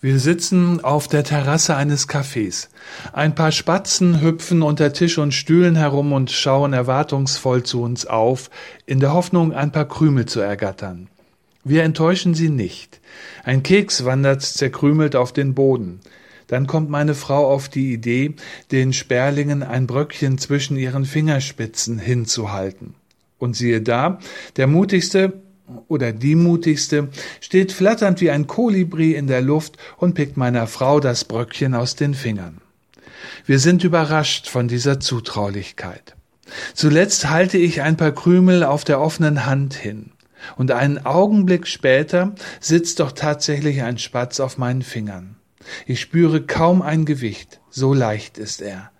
Wir sitzen auf der Terrasse eines Cafés. Ein paar Spatzen hüpfen unter Tisch und Stühlen herum und schauen erwartungsvoll zu uns auf, in der Hoffnung, ein paar Krümel zu ergattern. Wir enttäuschen sie nicht. Ein Keks wandert zerkrümelt auf den Boden. Dann kommt meine Frau auf die Idee, den Sperlingen ein Bröckchen zwischen ihren Fingerspitzen hinzuhalten. Und siehe da, der mutigste oder die mutigste steht flatternd wie ein Kolibri in der Luft und pickt meiner Frau das Bröckchen aus den Fingern. Wir sind überrascht von dieser Zutraulichkeit. Zuletzt halte ich ein paar Krümel auf der offenen Hand hin, und einen Augenblick später sitzt doch tatsächlich ein Spatz auf meinen Fingern. Ich spüre kaum ein Gewicht, so leicht ist er.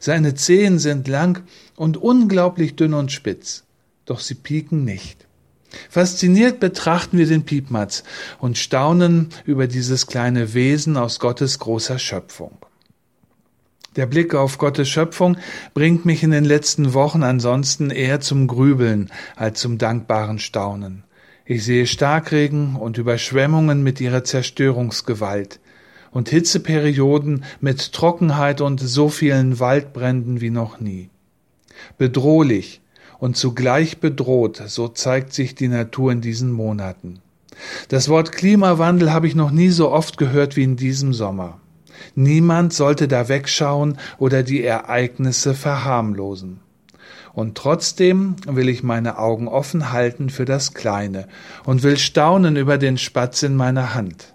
Seine Zehen sind lang und unglaublich dünn und spitz, doch sie pieken nicht. Fasziniert betrachten wir den Piepmatz und staunen über dieses kleine Wesen aus Gottes großer Schöpfung. Der Blick auf Gottes Schöpfung bringt mich in den letzten Wochen ansonsten eher zum Grübeln als zum dankbaren Staunen. Ich sehe Starkregen und Überschwemmungen mit ihrer Zerstörungsgewalt und Hitzeperioden mit Trockenheit und so vielen Waldbränden wie noch nie. Bedrohlich, und zugleich bedroht, so zeigt sich die Natur in diesen Monaten. Das Wort Klimawandel habe ich noch nie so oft gehört wie in diesem Sommer. Niemand sollte da wegschauen oder die Ereignisse verharmlosen. Und trotzdem will ich meine Augen offen halten für das Kleine und will staunen über den Spatz in meiner Hand.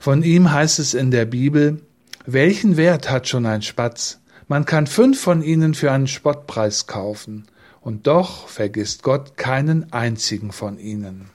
Von ihm heißt es in der Bibel, welchen Wert hat schon ein Spatz? Man kann fünf von ihnen für einen Spottpreis kaufen und doch vergisst Gott keinen einzigen von ihnen.